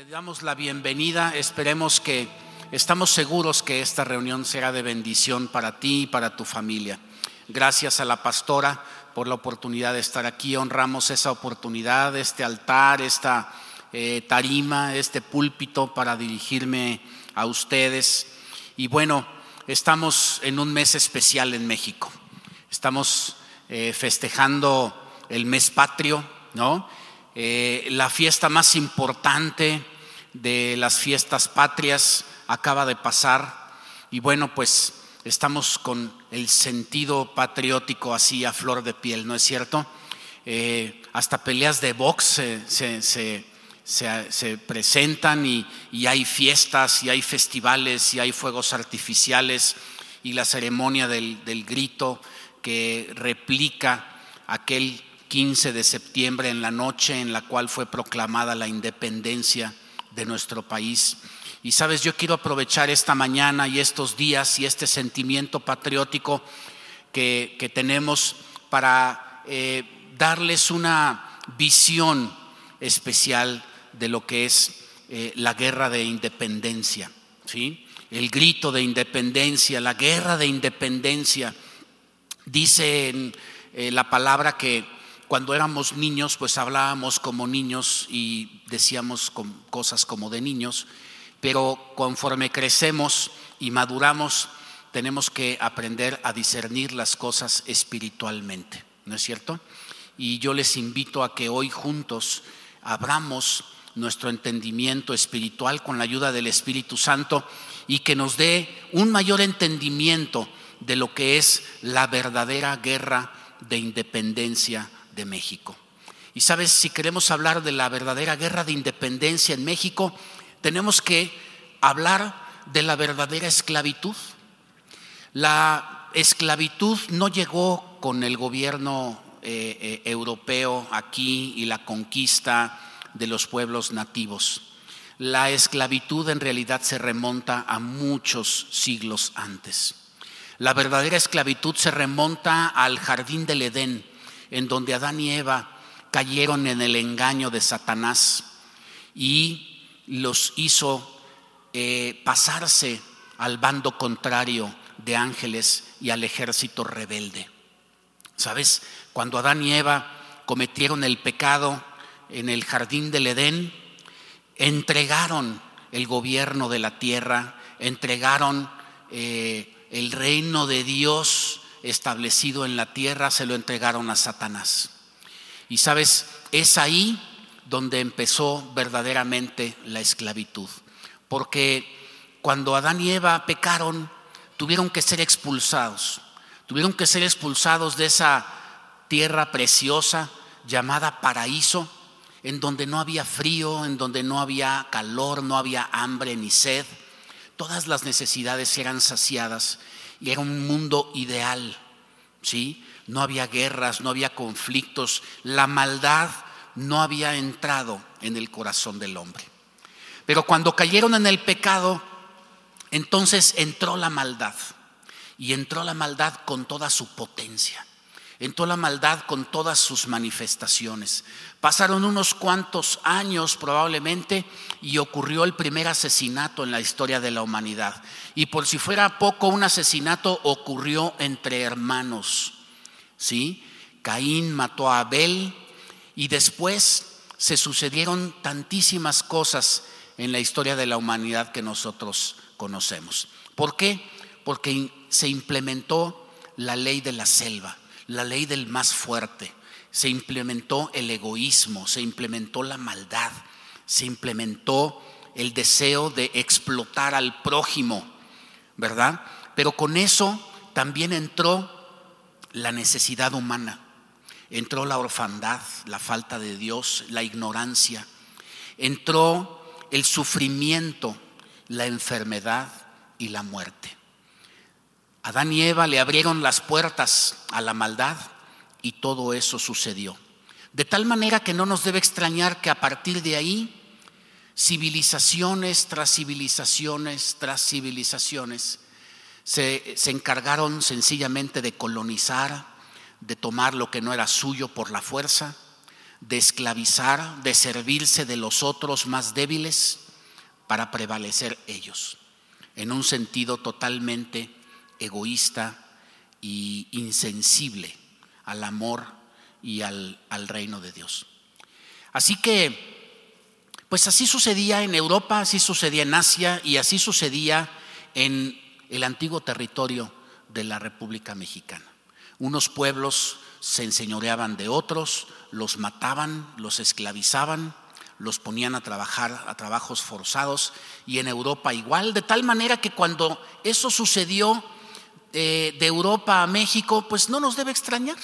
te damos la bienvenida. Esperemos que estamos seguros que esta reunión será de bendición para ti y para tu familia. Gracias a la pastora por la oportunidad de estar aquí. Honramos esa oportunidad, este altar, esta eh, tarima, este púlpito para dirigirme a ustedes. Y bueno, estamos en un mes especial en México. Estamos eh, festejando el mes patrio, ¿no? Eh, la fiesta más importante de las fiestas patrias acaba de pasar y bueno, pues estamos con el sentido patriótico así a flor de piel, ¿no es cierto? Eh, hasta peleas de box se, presentan y, hay fiestas y hay festivales y hay fuegos artificiales y la ceremonia del, del grito que replica aquel 15 de septiembre en la noche en la cual fue proclamada la independencia de nuestro país. Y sabes, yo quiero aprovechar esta mañana y estos días y este sentimiento patriótico que, tenemos para eh, darles una visión especial de lo que es eh, la guerra de independencia. ¿sí? El grito de independencia, la guerra de independencia. Dice eh, la palabra que cuando éramos niños, pues hablábamos como niños y decíamos cosas como de niños, pero conforme crecemos y maduramos, tenemos que aprender a discernir las cosas espiritualmente, ¿no es cierto? Y yo les invito a que hoy juntos abramos nuestro entendimiento espiritual con la ayuda del Espíritu Santo y que nos dé un mayor entendimiento de lo que es la verdadera guerra de independencia México. Y sabes, si queremos hablar de la verdadera guerra de independencia en México, tenemos que hablar de la verdadera esclavitud. La esclavitud no llegó con el gobierno eh, eh, europeo aquí y la conquista de los pueblos nativos. La esclavitud en realidad se remonta a muchos siglos antes. La verdadera esclavitud se remonta al jardín del Edén, en donde Adán y Eva cayeron en el engaño de Satanás y los hizo eh, pasarse al bando contrario de ángeles y al ejército rebelde. ¿Sabes? Cuando Adán y Eva cometieron el pecado en el jardín del Edén, entregaron el gobierno de la tierra, entregaron eh, el reino de Dios establecido en la tierra se lo entregaron a Satanás. Y sabes, es ahí donde empezó verdaderamente la esclavitud. Porque cuando Adán y Eva pecaron, tuvieron que ser expulsados. Tuvieron que ser expulsados de esa tierra preciosa llamada paraíso, en donde no había frío, en donde no había calor, no había hambre ni sed. Todas las necesidades eran saciadas y era un mundo ideal, ¿sí? No había guerras, no había conflictos, la maldad no había entrado en el corazón del hombre. Pero cuando cayeron en el pecado, entonces entró la maldad y entró la maldad con toda su potencia entró la maldad con todas sus manifestaciones. Pasaron unos cuantos años probablemente y ocurrió el primer asesinato en la historia de la humanidad. Y por si fuera poco, un asesinato ocurrió entre hermanos. ¿Sí? Caín mató a Abel y después se sucedieron tantísimas cosas en la historia de la humanidad que nosotros conocemos. ¿Por qué? Porque se implementó la ley de la selva la ley del más fuerte, se implementó el egoísmo, se implementó la maldad, se implementó el deseo de explotar al prójimo, ¿verdad? Pero con eso también entró la necesidad humana, entró la orfandad, la falta de Dios, la ignorancia, entró el sufrimiento, la enfermedad y la muerte. Adán y Eva le abrieron las puertas a la maldad y todo eso sucedió. De tal manera que no nos debe extrañar que a partir de ahí, civilizaciones tras civilizaciones tras civilizaciones se, se encargaron sencillamente de colonizar, de tomar lo que no era suyo por la fuerza, de esclavizar, de servirse de los otros más débiles para prevalecer ellos, en un sentido totalmente egoísta y insensible al amor y al, al reino de Dios. Así que, pues así sucedía en Europa, así sucedía en Asia y así sucedía en el antiguo territorio de la República Mexicana. Unos pueblos se enseñoreaban de otros, los mataban, los esclavizaban, los ponían a trabajar a trabajos forzados y en Europa igual, de tal manera que cuando eso sucedió de Europa a México, pues no nos debe extrañar.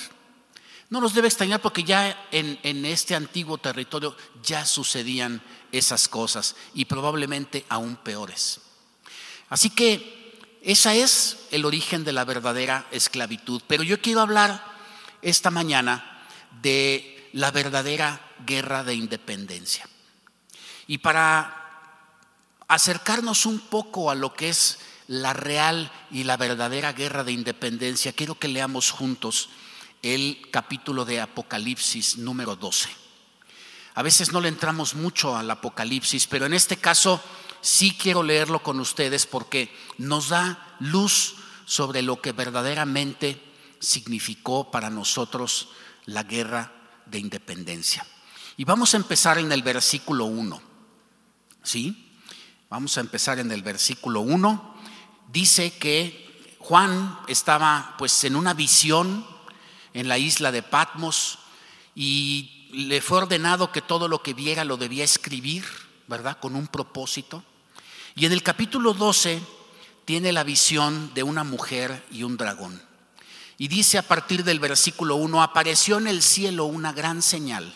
No nos debe extrañar porque ya en, en este antiguo territorio ya sucedían esas cosas y probablemente aún peores. Así que ese es el origen de la verdadera esclavitud. Pero yo quiero hablar esta mañana de la verdadera guerra de independencia. Y para acercarnos un poco a lo que es la real y la verdadera guerra de independencia, quiero que leamos juntos el capítulo de Apocalipsis número 12. A veces no le entramos mucho al Apocalipsis, pero en este caso sí quiero leerlo con ustedes porque nos da luz sobre lo que verdaderamente significó para nosotros la guerra de independencia. Y vamos a empezar en el versículo 1. ¿Sí? Vamos a empezar en el versículo 1. Dice que Juan estaba pues en una visión en la isla de Patmos y le fue ordenado que todo lo que viera lo debía escribir, ¿verdad? Con un propósito. Y en el capítulo 12 tiene la visión de una mujer y un dragón. Y dice a partir del versículo 1, apareció en el cielo una gran señal,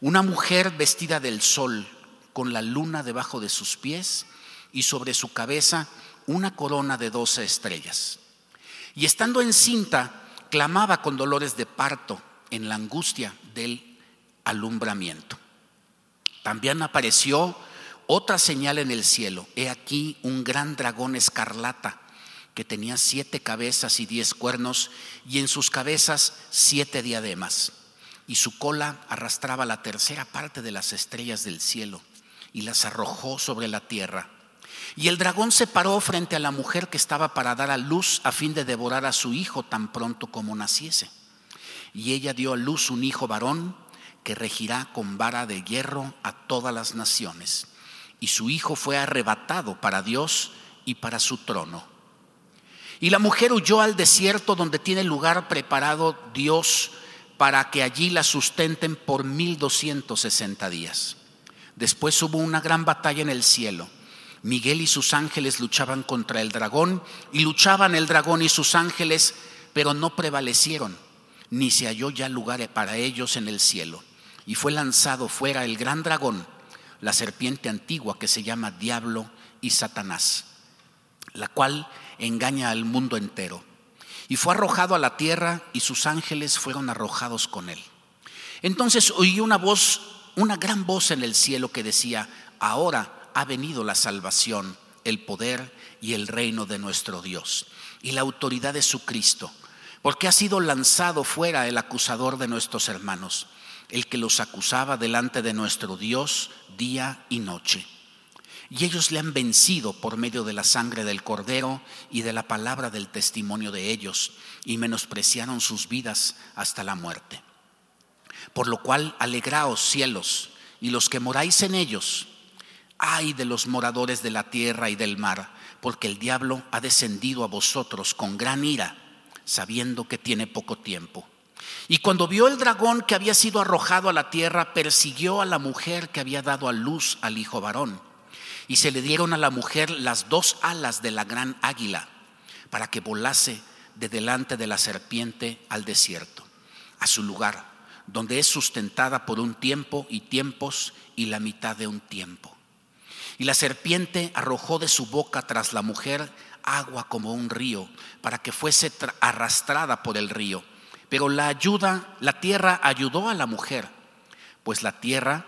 una mujer vestida del sol, con la luna debajo de sus pies y sobre su cabeza una corona de doce estrellas. Y estando encinta, clamaba con dolores de parto en la angustia del alumbramiento. También apareció otra señal en el cielo. He aquí un gran dragón escarlata que tenía siete cabezas y diez cuernos, y en sus cabezas siete diademas, y su cola arrastraba la tercera parte de las estrellas del cielo, y las arrojó sobre la tierra. Y el dragón se paró frente a la mujer que estaba para dar a luz a fin de devorar a su hijo tan pronto como naciese. Y ella dio a luz un hijo varón que regirá con vara de hierro a todas las naciones. Y su hijo fue arrebatado para Dios y para su trono y la mujer huyó al desierto donde tiene lugar preparado Dios para que allí la sustenten por 1260 días. Después hubo una gran batalla en el cielo. Miguel y sus ángeles luchaban contra el dragón y luchaban el dragón y sus ángeles, pero no prevalecieron, ni se halló ya lugar para ellos en el cielo. Y fue lanzado fuera el gran dragón, la serpiente antigua que se llama Diablo y Satanás, la cual engaña al mundo entero. Y fue arrojado a la tierra y sus ángeles fueron arrojados con él. Entonces oí una voz, una gran voz en el cielo que decía, ahora ha venido la salvación, el poder y el reino de nuestro Dios y la autoridad de su Cristo, porque ha sido lanzado fuera el acusador de nuestros hermanos, el que los acusaba delante de nuestro Dios día y noche. Y ellos le han vencido por medio de la sangre del cordero y de la palabra del testimonio de ellos, y menospreciaron sus vidas hasta la muerte. Por lo cual, alegraos cielos, y los que moráis en ellos, ay de los moradores de la tierra y del mar, porque el diablo ha descendido a vosotros con gran ira, sabiendo que tiene poco tiempo. Y cuando vio el dragón que había sido arrojado a la tierra, persiguió a la mujer que había dado a luz al hijo varón y se le dieron a la mujer las dos alas de la gran águila para que volase de delante de la serpiente al desierto, a su lugar, donde es sustentada por un tiempo y tiempos y la mitad de un tiempo. Y la serpiente arrojó de su boca tras la mujer agua como un río, para que fuese arrastrada por el río. Pero la ayuda, la tierra ayudó a la mujer, pues la tierra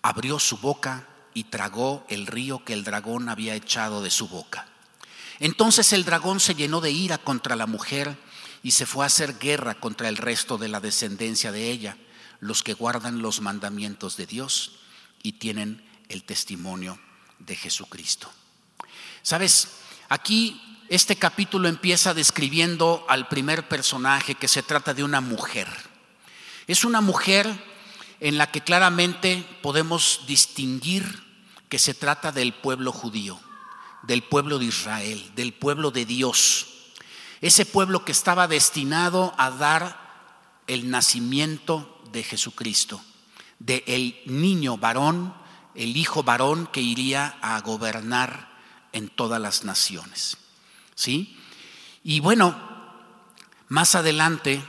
abrió su boca y tragó el río que el dragón había echado de su boca. Entonces el dragón se llenó de ira contra la mujer y se fue a hacer guerra contra el resto de la descendencia de ella, los que guardan los mandamientos de Dios y tienen el testimonio de Jesucristo. Sabes, aquí este capítulo empieza describiendo al primer personaje que se trata de una mujer. Es una mujer en la que claramente podemos distinguir que se trata del pueblo judío, del pueblo de Israel, del pueblo de Dios ese pueblo que estaba destinado a dar el nacimiento de Jesucristo, de el niño varón, el hijo varón que iría a gobernar en todas las naciones. ¿Sí? Y bueno, más adelante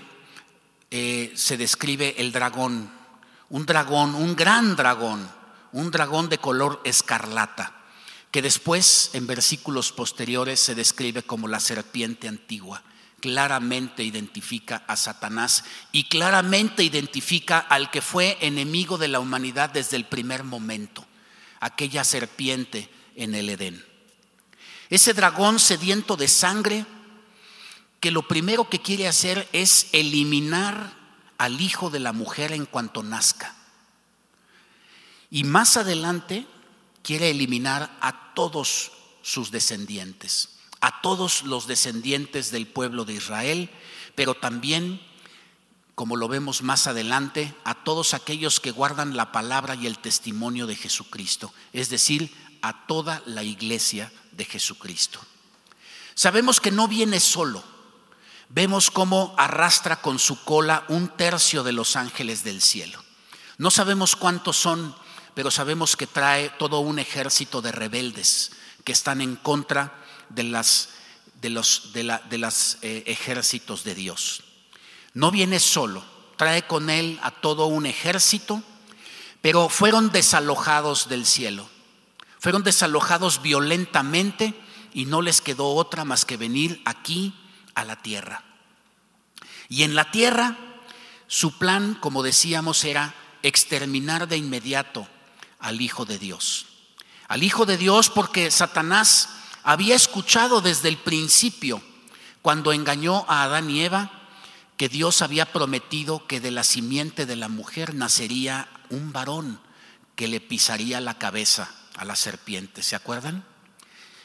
eh, se describe el dragón, un dragón, un gran dragón, un dragón de color escarlata que después en versículos posteriores se describe como la serpiente antigua. Claramente identifica a Satanás y claramente identifica al que fue enemigo de la humanidad desde el primer momento, aquella serpiente en el Edén. Ese dragón sediento de sangre que lo primero que quiere hacer es eliminar al hijo de la mujer en cuanto nazca. Y más adelante quiere eliminar a todos sus descendientes, a todos los descendientes del pueblo de Israel, pero también, como lo vemos más adelante, a todos aquellos que guardan la palabra y el testimonio de Jesucristo, es decir, a toda la iglesia de Jesucristo. Sabemos que no viene solo. Vemos cómo arrastra con su cola un tercio de los ángeles del cielo. No sabemos cuántos son pero sabemos que trae todo un ejército de rebeldes que están en contra de las de los de la, de las, eh, ejércitos de Dios. No viene solo, trae con él a todo un ejército, pero fueron desalojados del cielo. Fueron desalojados violentamente y no les quedó otra más que venir aquí a la tierra. Y en la tierra su plan, como decíamos, era exterminar de inmediato al Hijo de Dios. Al Hijo de Dios porque Satanás había escuchado desde el principio, cuando engañó a Adán y Eva, que Dios había prometido que de la simiente de la mujer nacería un varón que le pisaría la cabeza a la serpiente. ¿Se acuerdan?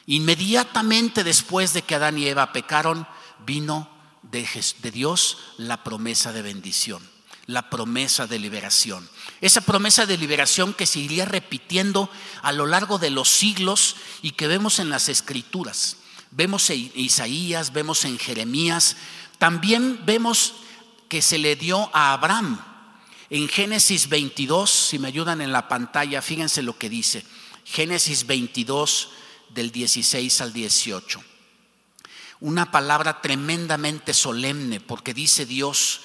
Inmediatamente después de que Adán y Eva pecaron, vino de, Dios la promesa de bendición la promesa de liberación. Esa promesa de liberación que se iría repitiendo a lo largo de los siglos y que vemos en las escrituras. Vemos en Isaías, vemos en Jeremías, también vemos que se le dio a Abraham. En Génesis 22, si me ayudan en la pantalla, fíjense lo que dice. Génesis 22 del 16 al 18. Una palabra tremendamente solemne porque dice Dios,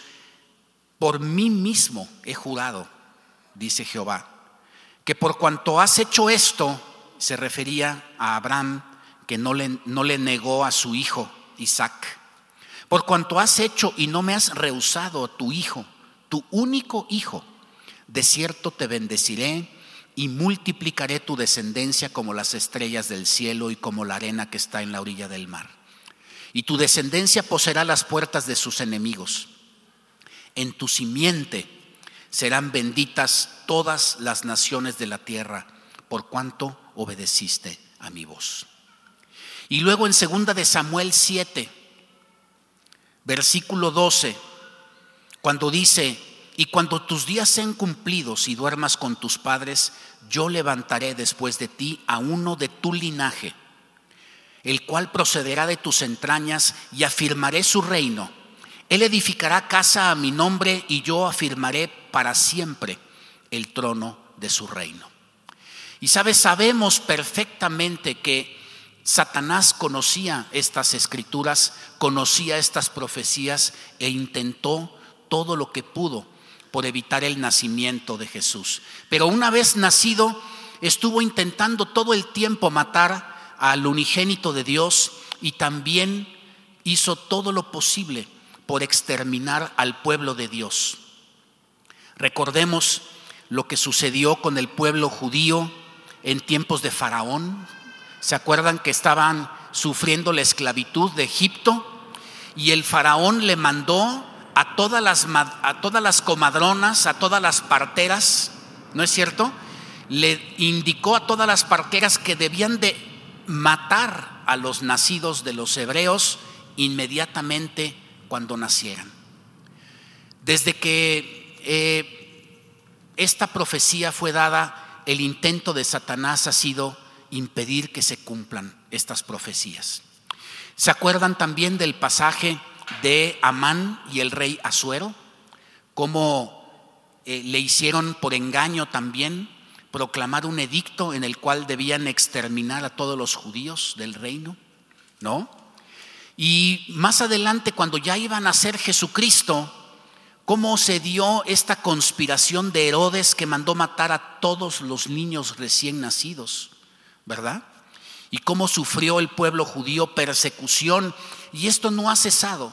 por mí mismo he jurado, dice Jehová, que por cuanto has hecho esto, se refería a Abraham, que no le, no le negó a su hijo Isaac. Por cuanto has hecho y no me has rehusado a tu hijo, tu único hijo, de cierto te bendeciré y multiplicaré tu descendencia como las estrellas del cielo y como la arena que está en la orilla del mar. Y tu descendencia poseerá las puertas de sus enemigos en tu simiente serán benditas todas las naciones de la tierra, por cuanto obedeciste a mi voz. Y luego en segunda de Samuel 7, versículo 12, cuando dice, y cuando tus días sean cumplidos y duermas con tus padres, yo levantaré después de ti a uno de tu linaje, el cual procederá de tus entrañas y afirmaré su reino él edificará casa a mi nombre y yo afirmaré para siempre el trono de su reino. Y sabes, sabemos perfectamente que Satanás conocía estas escrituras, conocía estas profecías e intentó todo lo que pudo por evitar el nacimiento de Jesús. Pero una vez nacido, estuvo intentando todo el tiempo matar al unigénito de Dios y también hizo todo lo posible por exterminar al pueblo de Dios. Recordemos lo que sucedió con el pueblo judío en tiempos de Faraón. ¿Se acuerdan que estaban sufriendo la esclavitud de Egipto? y el faraón le mandó a todas las, a todas las comadronas, a todas las parteras, ¿no es cierto? Le indicó a todas las parteras que debían de matar a los nacidos de los hebreos inmediatamente cuando nacieran. Desde que eh, esta profecía fue dada, el intento de Satanás ha sido impedir que se cumplan estas profecías. ¿Se acuerdan también del pasaje de Amán y el rey Asuero? Cómo eh, le hicieron por engaño también proclamar un edicto en el cual debían exterminar a todos los judíos del reino, ¿no? Y más adelante, cuando ya iban a ser Jesucristo, cómo se dio esta conspiración de Herodes que mandó matar a todos los niños recién nacidos, ¿verdad? Y cómo sufrió el pueblo judío persecución. Y esto no ha cesado,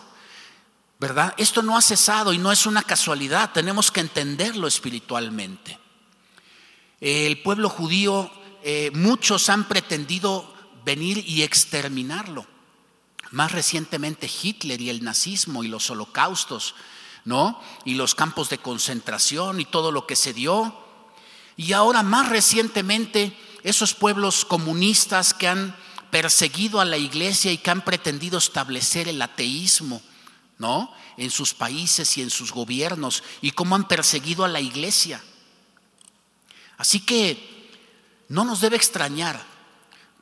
¿verdad? Esto no ha cesado y no es una casualidad, tenemos que entenderlo espiritualmente. El pueblo judío, eh, muchos han pretendido venir y exterminarlo. Más recientemente Hitler y el nazismo y los holocaustos, ¿no? Y los campos de concentración y todo lo que se dio. Y ahora más recientemente esos pueblos comunistas que han perseguido a la iglesia y que han pretendido establecer el ateísmo, ¿no? En sus países y en sus gobiernos y cómo han perseguido a la iglesia. Así que no nos debe extrañar,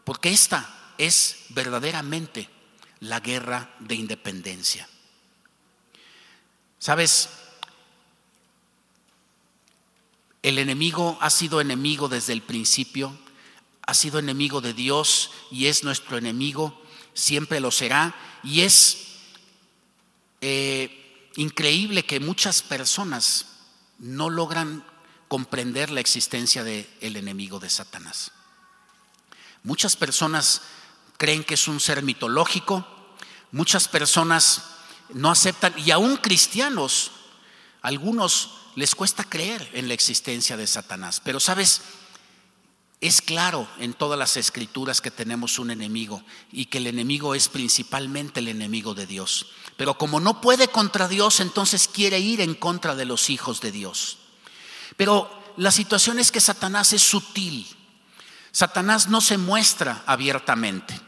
porque esta es verdaderamente la guerra de independencia. ¿Sabes? El enemigo ha sido enemigo desde el principio, ha sido enemigo de Dios y es nuestro enemigo, siempre lo será. Y es eh, increíble que muchas personas no logran comprender la existencia del enemigo de Satanás. Muchas personas creen que es un ser mitológico, muchas personas no aceptan, y aún cristianos, algunos les cuesta creer en la existencia de Satanás. Pero sabes, es claro en todas las escrituras que tenemos un enemigo y que el enemigo es principalmente el enemigo de Dios. Pero como no puede contra Dios, entonces quiere ir en contra de los hijos de Dios. Pero la situación es que Satanás es sutil. Satanás no se muestra abiertamente.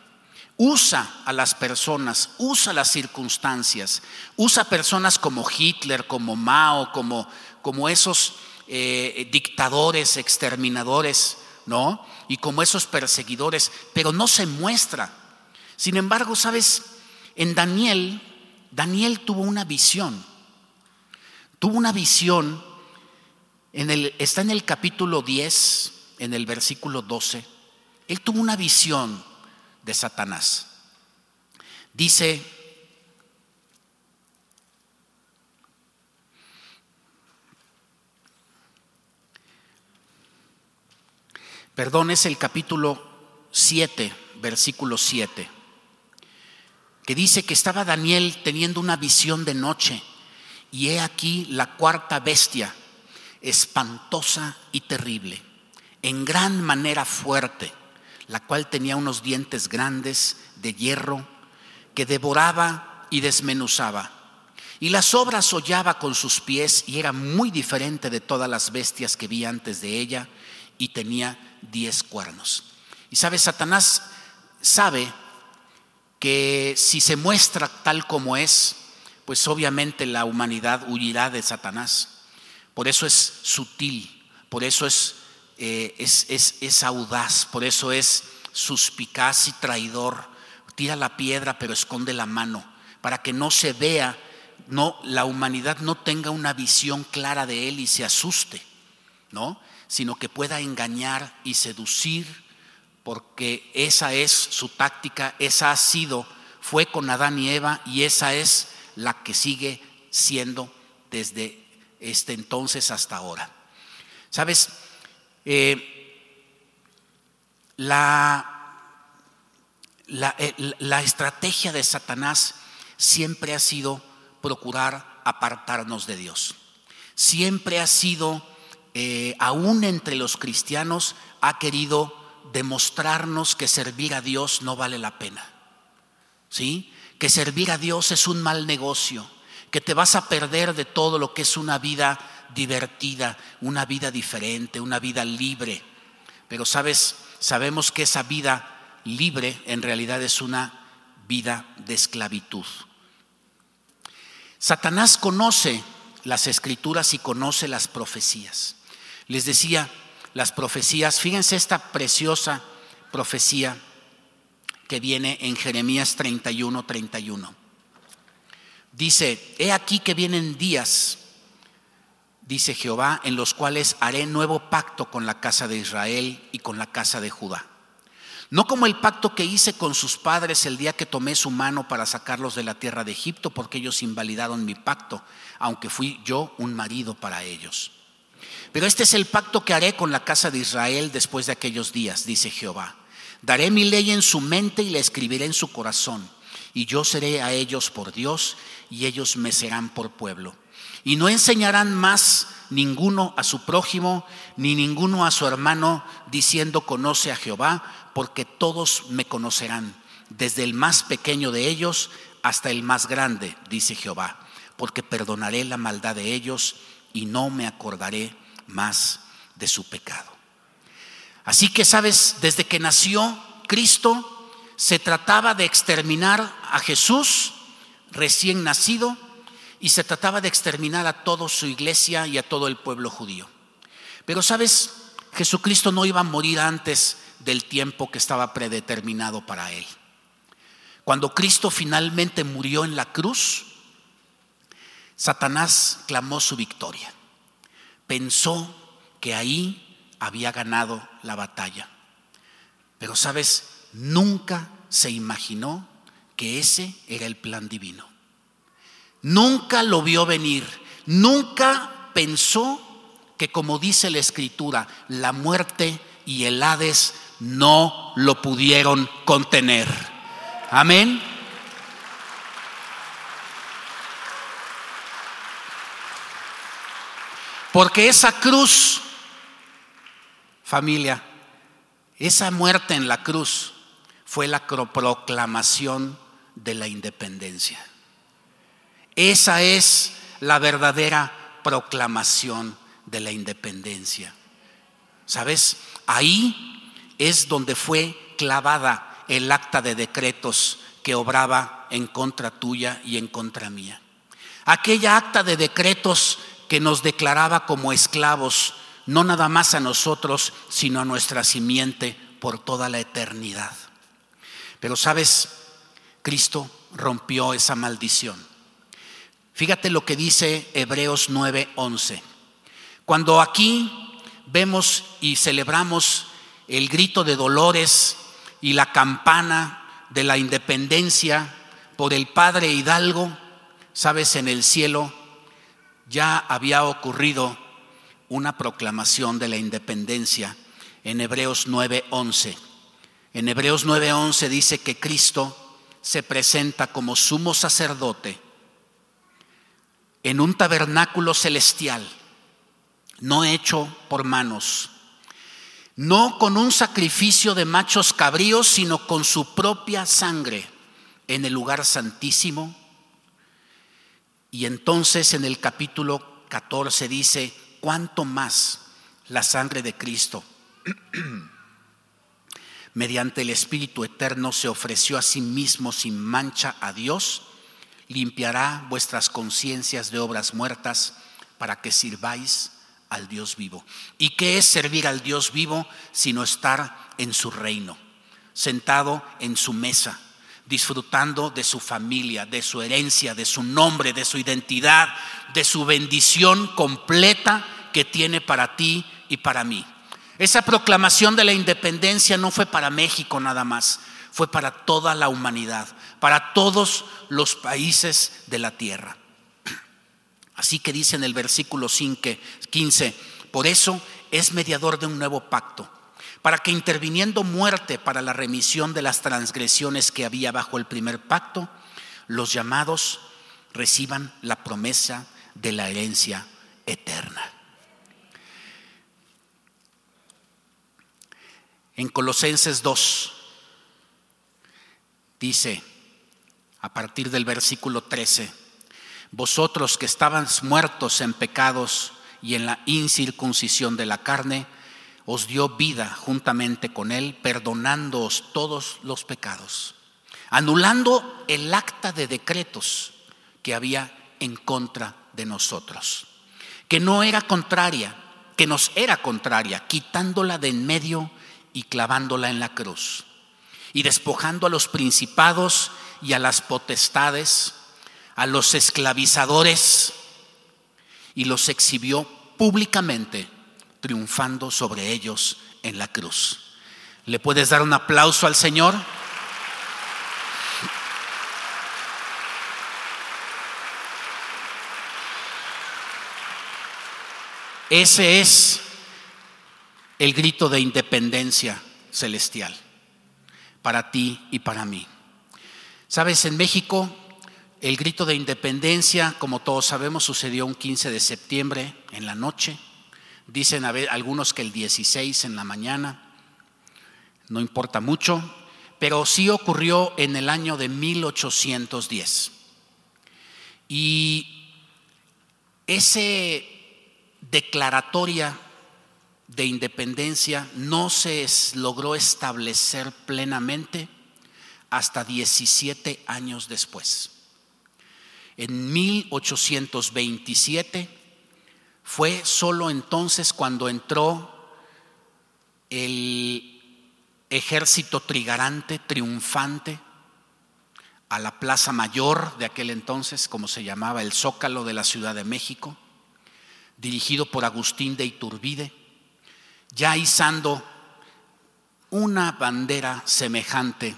Usa a las personas, usa las circunstancias, usa personas como Hitler, como Mao, como, como esos eh, dictadores, exterminadores, ¿no? Y como esos perseguidores, pero no se muestra. Sin embargo, sabes, en Daniel, Daniel tuvo una visión. Tuvo una visión, en el, está en el capítulo 10, en el versículo 12. Él tuvo una visión de Satanás. Dice, perdón, es el capítulo 7, versículo 7, que dice que estaba Daniel teniendo una visión de noche y he aquí la cuarta bestia, espantosa y terrible, en gran manera fuerte la cual tenía unos dientes grandes de hierro que devoraba y desmenuzaba. Y las obras hollaba con sus pies y era muy diferente de todas las bestias que vi antes de ella y tenía diez cuernos. Y sabe, Satanás sabe que si se muestra tal como es, pues obviamente la humanidad huirá de Satanás. Por eso es sutil, por eso es eh, es, es audaz, por eso es suspicaz y traidor. Tira la piedra pero esconde la mano para que no se vea, no la humanidad no tenga una visión clara de él y se asuste, ¿no? Sino que pueda engañar y seducir porque esa es su táctica, esa ha sido, fue con Adán y Eva y esa es la que sigue siendo desde este entonces hasta ahora. ¿Sabes? Eh, la, eh, la, estrategia de Satanás siempre ha sido procurar apartarnos de Dios. Siempre ha sido, eh, aún entre los cristianos, ha querido demostrarnos que servir a Dios no vale la pena. ¿Sí? que servir a Dios es un mal negocio, que te vas a perder de todo lo que es una vida divertida, una vida diferente, una vida libre. Pero sabes, sabemos que esa vida libre en realidad es una vida de esclavitud. Satanás conoce las escrituras y conoce las profecías. Les decía, las profecías, fíjense esta preciosa profecía que viene en Jeremías 31, 31. Dice, he aquí que vienen días, dice Jehová, en los cuales haré nuevo pacto con la casa de Israel y con la casa de Judá. No como el pacto que hice con sus padres el día que tomé su mano para sacarlos de la tierra de Egipto, porque ellos invalidaron mi pacto, aunque fui yo un marido para ellos. Pero este es el pacto que haré con la casa de Israel después de aquellos días, dice Jehová. Daré mi ley en su mente y la escribiré en su corazón, y yo seré a ellos por Dios, y ellos me serán por pueblo. Y no enseñarán más ninguno a su prójimo, ni ninguno a su hermano, diciendo conoce a Jehová, porque todos me conocerán, desde el más pequeño de ellos hasta el más grande, dice Jehová, porque perdonaré la maldad de ellos y no me acordaré más de su pecado. Así que, sabes, desde que nació Cristo, se trataba de exterminar a Jesús recién nacido y se trataba de exterminar a toda su iglesia y a todo el pueblo judío. Pero, sabes, Jesucristo no iba a morir antes del tiempo que estaba predeterminado para él. Cuando Cristo finalmente murió en la cruz, Satanás clamó su victoria. Pensó que ahí había ganado la batalla. Pero sabes, nunca se imaginó que ese era el plan divino. Nunca lo vio venir, nunca pensó que como dice la escritura, la muerte y el Hades no lo pudieron contener. Amén. Porque esa cruz, familia, esa muerte en la cruz fue la proclamación de la independencia. Esa es la verdadera proclamación de la independencia. ¿Sabes? Ahí es donde fue clavada el acta de decretos que obraba en contra tuya y en contra mía. Aquella acta de decretos que nos declaraba como esclavos, no nada más a nosotros, sino a nuestra simiente por toda la eternidad. Pero sabes, Cristo rompió esa maldición. Fíjate lo que dice Hebreos 9:11. Cuando aquí vemos y celebramos el grito de dolores y la campana de la independencia por el padre Hidalgo, sabes, en el cielo ya había ocurrido una proclamación de la independencia en Hebreos 9:11. En Hebreos 9:11 dice que Cristo se presenta como sumo sacerdote en un tabernáculo celestial, no hecho por manos, no con un sacrificio de machos cabríos, sino con su propia sangre en el lugar santísimo. Y entonces en el capítulo 14 dice, ¿cuánto más la sangre de Cristo? mediante el Espíritu Eterno se ofreció a sí mismo sin mancha a Dios, limpiará vuestras conciencias de obras muertas para que sirváis al Dios vivo. ¿Y qué es servir al Dios vivo sino estar en su reino, sentado en su mesa, disfrutando de su familia, de su herencia, de su nombre, de su identidad, de su bendición completa que tiene para ti y para mí? Esa proclamación de la independencia no fue para México nada más, fue para toda la humanidad, para todos los países de la tierra. Así que dice en el versículo 15, por eso es mediador de un nuevo pacto, para que interviniendo muerte para la remisión de las transgresiones que había bajo el primer pacto, los llamados reciban la promesa de la herencia eterna. En Colosenses 2 dice, a partir del versículo 13. Vosotros que estabais muertos en pecados y en la incircuncisión de la carne, os dio vida juntamente con Él, perdonándoos todos los pecados, anulando el acta de decretos que había en contra de nosotros, que no era contraria, que nos era contraria, quitándola de en medio y clavándola en la cruz, y despojando a los principados y a las potestades, a los esclavizadores, y los exhibió públicamente, triunfando sobre ellos en la cruz. ¿Le puedes dar un aplauso al Señor? Ese es el grito de independencia celestial para ti y para mí. Sabes, en México el grito de independencia, como todos sabemos, sucedió un 15 de septiembre en la noche. Dicen algunos que el 16 en la mañana. No importa mucho, pero sí ocurrió en el año de 1810. Y ese declaratoria de independencia no se logró establecer plenamente hasta 17 años después. En 1827 fue solo entonces cuando entró el ejército trigarante, triunfante, a la Plaza Mayor de aquel entonces, como se llamaba, el Zócalo de la Ciudad de México, dirigido por Agustín de Iturbide, ya izando una bandera semejante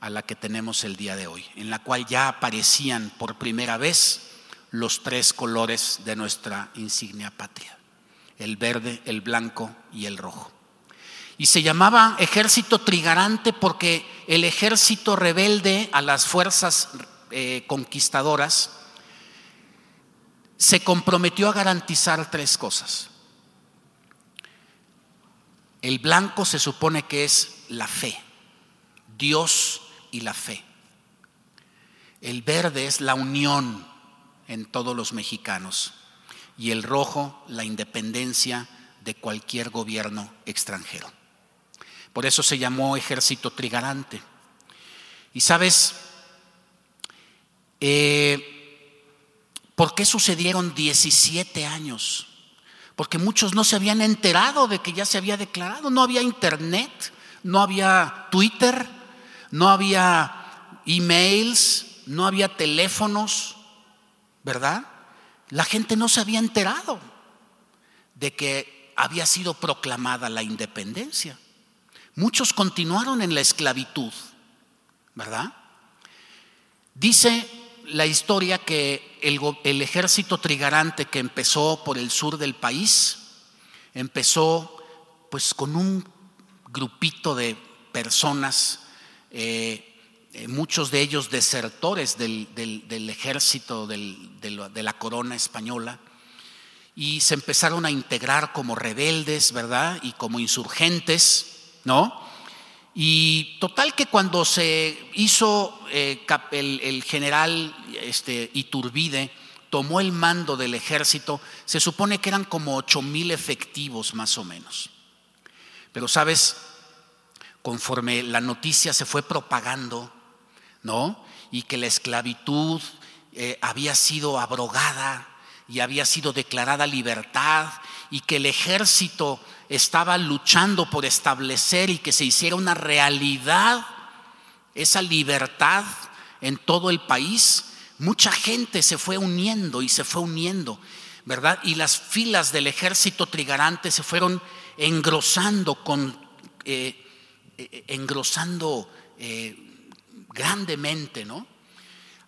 a la que tenemos el día de hoy, en la cual ya aparecían por primera vez los tres colores de nuestra insignia patria, el verde, el blanco y el rojo. Y se llamaba ejército trigarante porque el ejército rebelde a las fuerzas eh, conquistadoras se comprometió a garantizar tres cosas. El blanco se supone que es la fe, Dios y la fe. El verde es la unión en todos los mexicanos y el rojo la independencia de cualquier gobierno extranjero. Por eso se llamó ejército trigarante. Y sabes, eh, ¿Por qué sucedieron 17 años? Porque muchos no se habían enterado de que ya se había declarado. No había internet, no había Twitter, no había emails, no había teléfonos, ¿verdad? La gente no se había enterado de que había sido proclamada la independencia. Muchos continuaron en la esclavitud, ¿verdad? Dice la historia que el, ejército trigarante que empezó por el sur del país, empezó pues con un grupito de personas, eh, eh, muchos de ellos desertores del, ejército de la corona española, y se empezaron a integrar como rebeldes, ¿verdad? Y como insurgentes, ¿no? Y total que cuando se hizo eh, el, general este, Iturbide, tomó el mando del ejército, se supone que eran como ocho mil efectivos más o menos. Pero sabes, conforme la noticia se fue propagando, ¿no? Y que la esclavitud eh, había sido abrogada y había sido declarada libertad y que el ejército estaba luchando por establecer y que se hiciera una realidad esa libertad en todo el país, mucha gente se fue uniendo y se fue uniendo, ¿verdad? Y las filas del ejército trigarante se fueron engrosando con eh, eh, engrosando eh, grandemente, ¿no?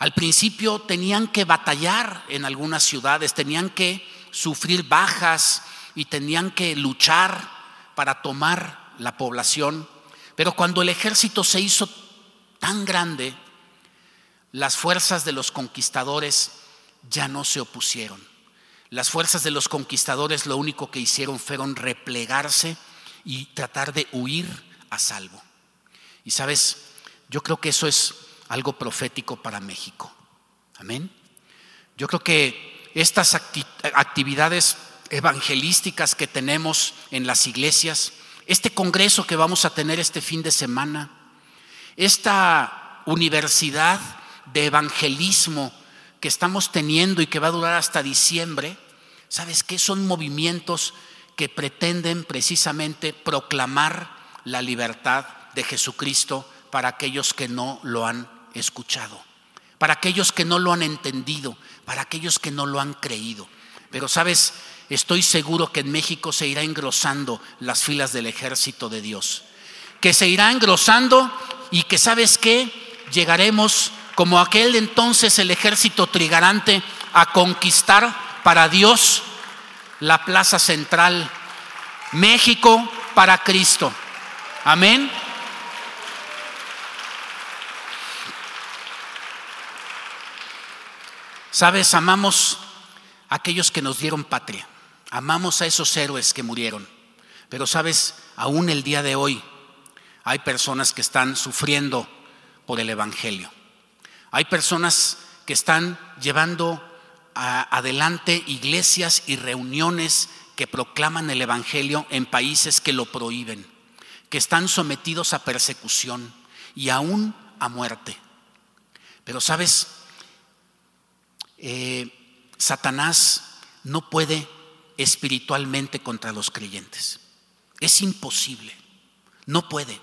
Al principio tenían que batallar en algunas ciudades, tenían que sufrir bajas, y tenían que luchar para tomar la población. Pero cuando el ejército se hizo tan grande, las fuerzas de los conquistadores ya no se opusieron. Las fuerzas de los conquistadores lo único que hicieron fueron replegarse y tratar de huir a salvo. Y sabes, yo creo que eso es algo profético para México. Amén. Yo creo que estas actividades evangelísticas que tenemos en las iglesias, este congreso que vamos a tener este fin de semana, esta universidad de evangelismo que estamos teniendo y que va a durar hasta diciembre, ¿sabes qué? Son movimientos que pretenden precisamente proclamar la libertad de Jesucristo para aquellos que no lo han escuchado, para aquellos que no lo han entendido, para aquellos que no lo han creído. Pero sabes, estoy seguro que en México se irá engrosando las filas del ejército de Dios, que se irá engrosando y que sabes qué, llegaremos como aquel entonces el ejército trigarante a conquistar para Dios la plaza central, México para Cristo. Amén. Sabes, amamos a aquellos que nos dieron patria, amamos a esos héroes que murieron, pero sabes, aún el día de hoy hay personas que están sufriendo por el Evangelio. Hay personas que están llevando adelante iglesias y reuniones que proclaman el Evangelio en países que lo prohíben, que están sometidos a persecución y aún a muerte. Pero sabes, eh, Satanás no puede espiritualmente contra los creyentes. Es imposible. No puede.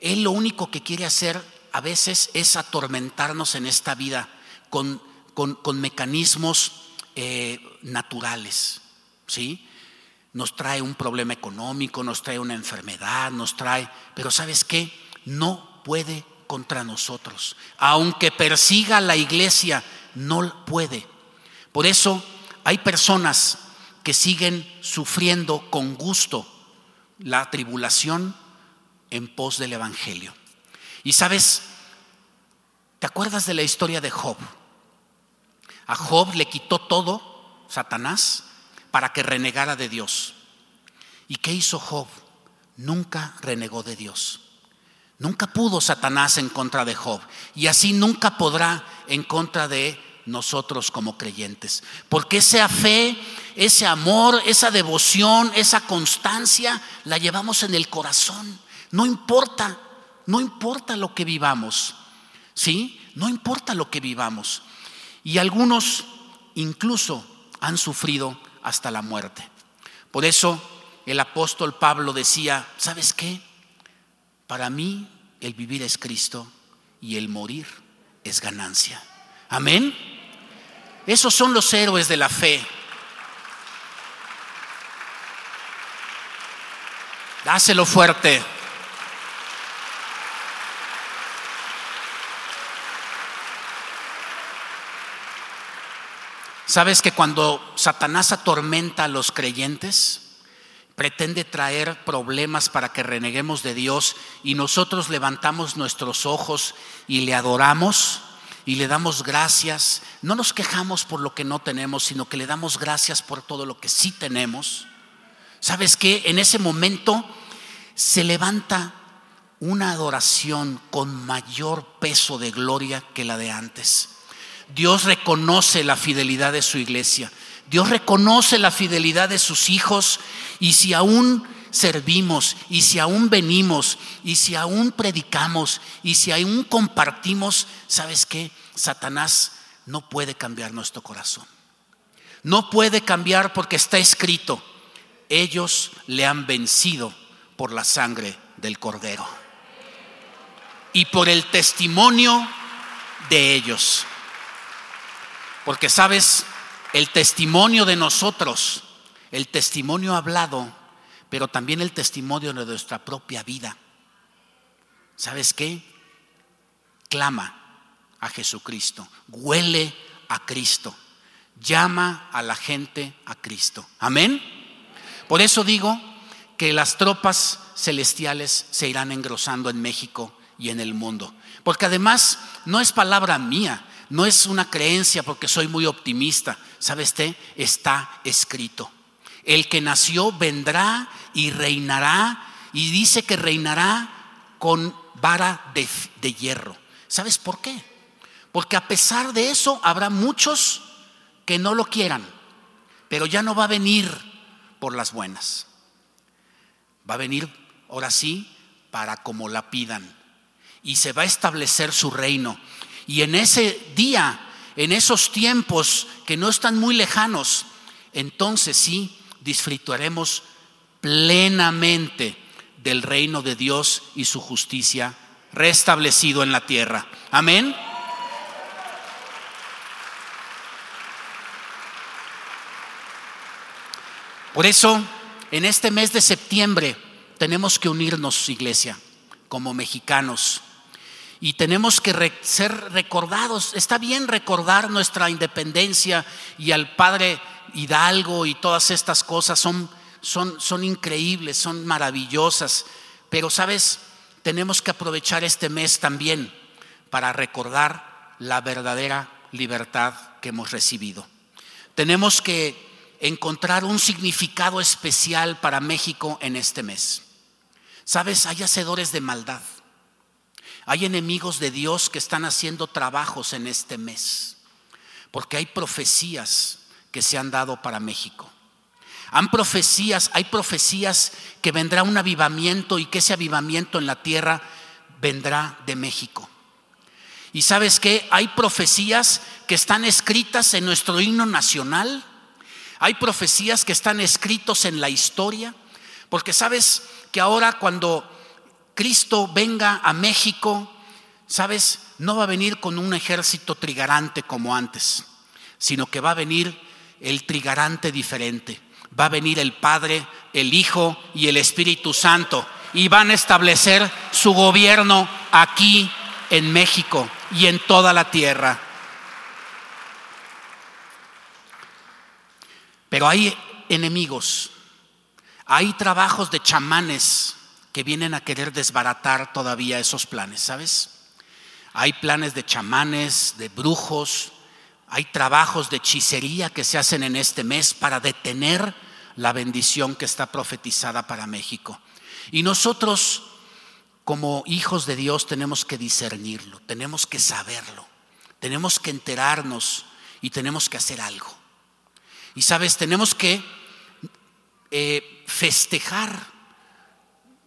Él lo único que quiere hacer a veces es atormentarnos en esta vida con, con, mecanismos eh, naturales. ¿Sí? Nos trae un problema económico, nos trae una enfermedad, nos trae... Pero ¿sabes qué? No puede contra nosotros. Aunque persiga a la iglesia, no puede. Por eso hay personas que siguen sufriendo con gusto la tribulación en pos del Evangelio. Y sabes, ¿te acuerdas de la historia de Job? A Job le quitó todo, Satanás, para que renegara de Dios. ¿Y qué hizo Job? Nunca renegó de Dios. Nunca pudo Satanás en contra de Job y así nunca podrá en contra de nosotros como creyentes. Porque esa fe, ese amor, esa devoción, esa constancia la llevamos en el corazón. No importa, no importa lo que vivamos. ¿Sí? No importa lo que vivamos. Y algunos incluso han sufrido hasta la muerte. Por eso el apóstol Pablo decía, ¿sabes qué? Para mí el vivir es Cristo y el morir es ganancia. Amén. Esos son los héroes de la fe. Dáselo fuerte. ¿Sabes que cuando Satanás atormenta a los creyentes, pretende traer problemas para que reneguemos de Dios y nosotros levantamos nuestros ojos y le adoramos y le damos gracias. No nos quejamos por lo que no tenemos, sino que le damos gracias por todo lo que sí tenemos. ¿Sabes qué? En ese momento se levanta una adoración con mayor peso de gloria que la de antes. Dios reconoce la fidelidad de su iglesia. Dios reconoce la fidelidad de sus hijos y si aún servimos y si aún venimos y si aún predicamos y si aún compartimos, ¿sabes qué? Satanás no puede cambiar nuestro corazón. No puede cambiar porque está escrito, ellos le han vencido por la sangre del cordero y por el testimonio de ellos. Porque sabes, el testimonio de nosotros, el testimonio hablado, pero también el testimonio de nuestra propia vida. ¿Sabes qué? Clama a Jesucristo, huele a Cristo, llama a la gente a Cristo. Amén. Por eso digo que las tropas celestiales se irán engrosando en México y en el mundo. Porque además no es palabra mía, no es una creencia porque soy muy optimista. ¿Sabes qué? Está escrito. El que nació vendrá y reinará y dice que reinará con vara de, hierro. ¿Sabes por qué? Porque a pesar de eso habrá muchos que no lo quieran, pero ya no va a venir por las buenas. Va a venir, ahora sí, para como la pidan. Y se va a establecer su reino. Y en ese día, en esos tiempos que no están muy lejanos, entonces sí disfrutaremos plenamente del reino de Dios y su justicia restablecido en la tierra. Amén. Por eso, en este mes de septiembre tenemos que unirnos, iglesia, como mexicanos. Y tenemos que ser recordados. Está bien recordar nuestra independencia y al Padre Hidalgo y todas estas cosas. Son, son, son increíbles, son maravillosas. Pero, ¿sabes? Tenemos que aprovechar este mes también para recordar la verdadera libertad que hemos recibido. Tenemos que encontrar un significado especial para México en este mes. Sabes, hay hacedores de maldad. Hay enemigos de Dios que están haciendo trabajos en este mes. Porque hay profecías que se han dado para México. Han profecías, hay profecías que vendrá un avivamiento y que ese avivamiento en la tierra vendrá de México. Y sabes que hay profecías que están escritas en nuestro himno nacional hay profecías que están escritos en la historia, porque sabes que ahora cuando Cristo venga a México, sabes, no va a venir con un ejército trigarante como antes, sino que va a venir el trigarante diferente. Va a venir el Padre, el Hijo y el Espíritu Santo y van a establecer su gobierno aquí en México y en toda la tierra. Pero hay enemigos, hay trabajos de chamanes que vienen a querer desbaratar todavía esos planes, ¿sabes? Hay planes de chamanes, de brujos, hay trabajos de hechicería que se hacen en este mes para detener la bendición que está profetizada para México. Y nosotros, como hijos de Dios, tenemos que discernirlo, tenemos que saberlo, tenemos que enterarnos y tenemos que hacer algo. Y sabes, tenemos que eh, festejar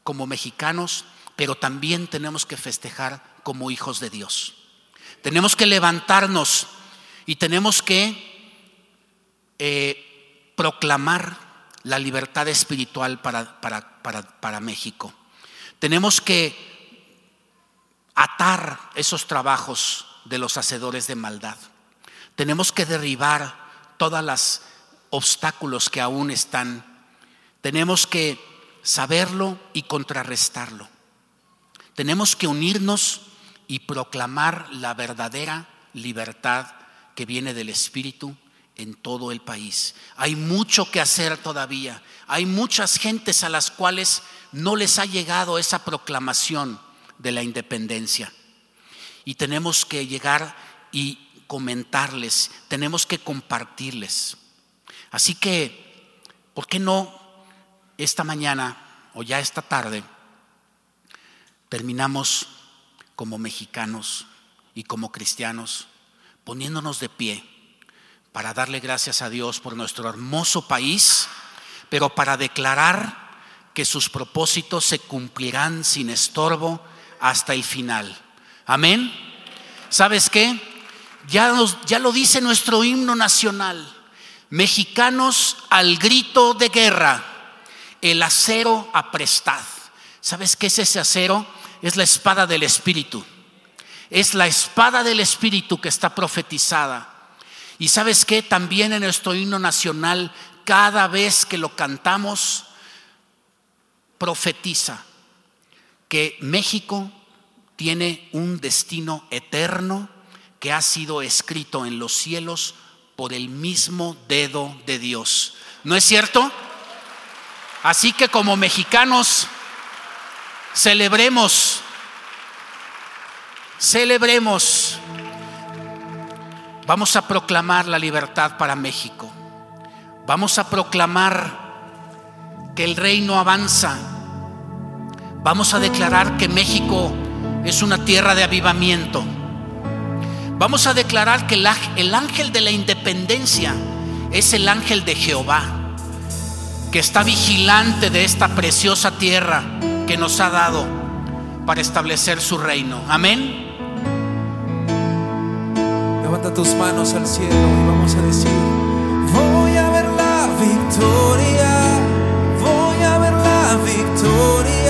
como mexicanos, pero también tenemos que festejar como hijos de Dios. Tenemos que levantarnos y tenemos que eh, proclamar la libertad espiritual para, para, para México. Tenemos que atar esos trabajos de los hacedores de maldad. Tenemos que derribar todas las obstáculos que aún están. Tenemos que saberlo y contrarrestarlo. Tenemos que unirnos y proclamar la verdadera libertad que viene del Espíritu en todo el país. Hay mucho que hacer todavía. Hay muchas gentes a las cuales no les ha llegado esa proclamación de la independencia. Y tenemos que llegar y comentarles, tenemos que compartirles. Así que, ¿por qué no esta mañana o ya esta tarde terminamos como mexicanos y como cristianos poniéndonos de pie para darle gracias a Dios por nuestro hermoso país, pero para declarar que sus propósitos se cumplirán sin estorbo hasta el final. Amén. ¿Sabes qué? Ya, ya lo dice nuestro himno nacional mexicanos al grito de guerra, el acero aprestad. ¿Sabes qué es ese acero? Es la espada del Espíritu. Es la espada del Espíritu que está profetizada. Y sabes qué? También en nuestro himno nacional, cada vez que lo cantamos, profetiza que México tiene un destino eterno que ha sido escrito en los cielos por el mismo dedo de Dios. ¿No es cierto? Así que como mexicanos, celebremos, celebremos. Vamos a proclamar la libertad para México. Vamos a proclamar que el reino avanza. Vamos a declarar que México es una tierra de avivamiento. Vamos a declarar que el ángel de la independencia es el ángel de Jehová, que está vigilante de esta preciosa tierra que nos ha dado para establecer su reino. Amén. Levanta tus manos al cielo y vamos a decir, voy a ver la victoria, voy a ver la victoria,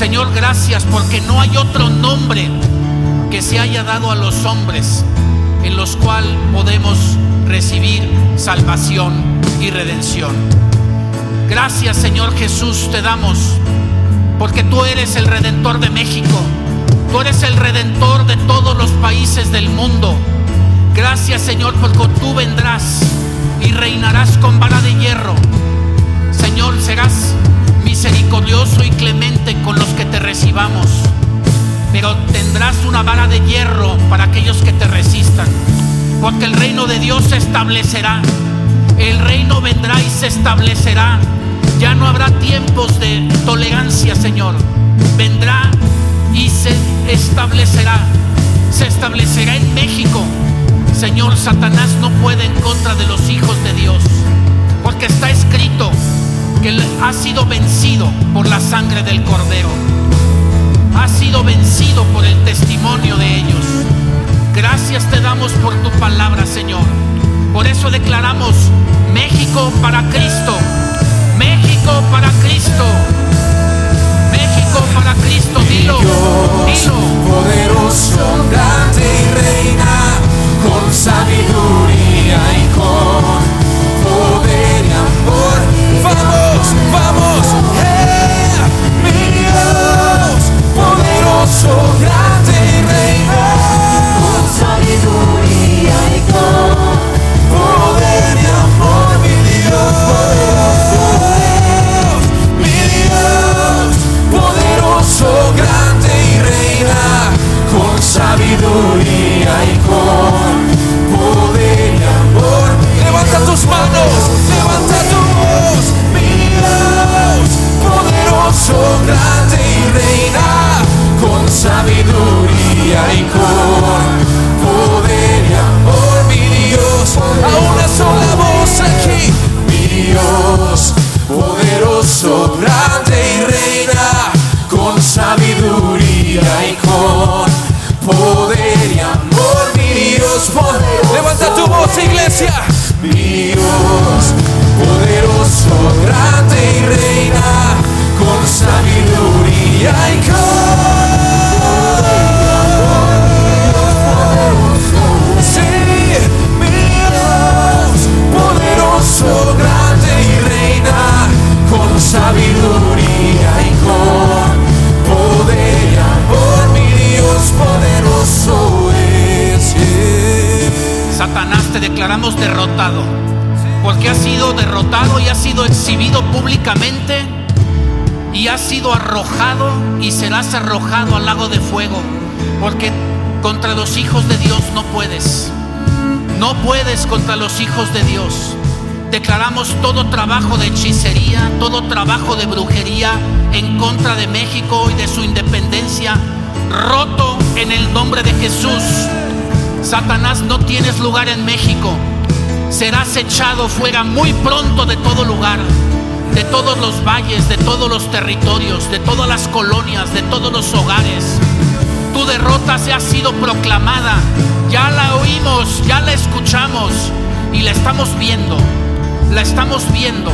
Señor, gracias porque no hay otro nombre que se haya dado a los hombres en los cuales podemos recibir salvación y redención. Gracias, Señor Jesús, te damos porque tú eres el redentor de México. Tú eres el redentor de todos los países del mundo. Gracias, Señor, porque tú vendrás y reinarás con vara de hierro. Señor, serás misericordioso y clemente con los que te recibamos, pero tendrás una vara de hierro para aquellos que te resistan, porque el reino de Dios se establecerá, el reino vendrá y se establecerá. Ya no habrá tiempos de tolerancia, Señor. Vendrá y se establecerá. Se establecerá en México. Señor, Satanás no puede en contra de los hijos de Dios, porque está escrito que ha sido vencido por la sangre del Cordero. Ha sido vencido por el testimonio de ellos. Gracias te damos por tu palabra, Señor. Por eso declaramos México para Cristo. México para Cristo. México para Cristo. Dilo. Dilo. poderoso, grande y reina con sabiduría. sabiduría Vamos y has sido arrojado y serás arrojado al lago de fuego, porque contra los hijos de Dios no puedes, no puedes contra los hijos de Dios. Declaramos todo trabajo de hechicería, todo trabajo de brujería en contra de México y de su independencia, roto en el nombre de Jesús. Satanás, no tienes lugar en México. Serás echado fuera muy pronto de todo lugar, de todos los valles, de todos los territorios, de todas las colonias, de todos los hogares. Tu derrota se ha sido proclamada. Ya la oímos, ya la escuchamos y la estamos viendo. La estamos viendo.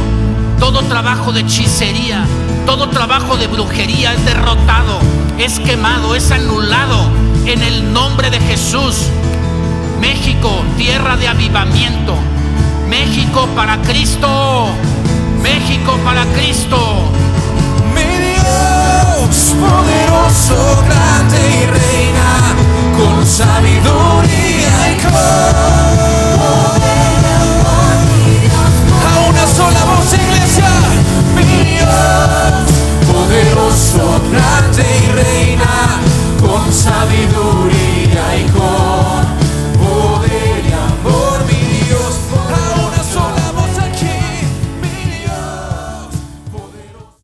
Todo trabajo de hechicería, todo trabajo de brujería es derrotado, es quemado, es anulado en el nombre de Jesús. México, tierra de avivamiento. México para Cristo. México para Cristo. Mi Dios, poderoso, grande y reina, con sabiduría y con A una sola voz, iglesia. Mi Dios, poderoso, grande y reina, con sabiduría y con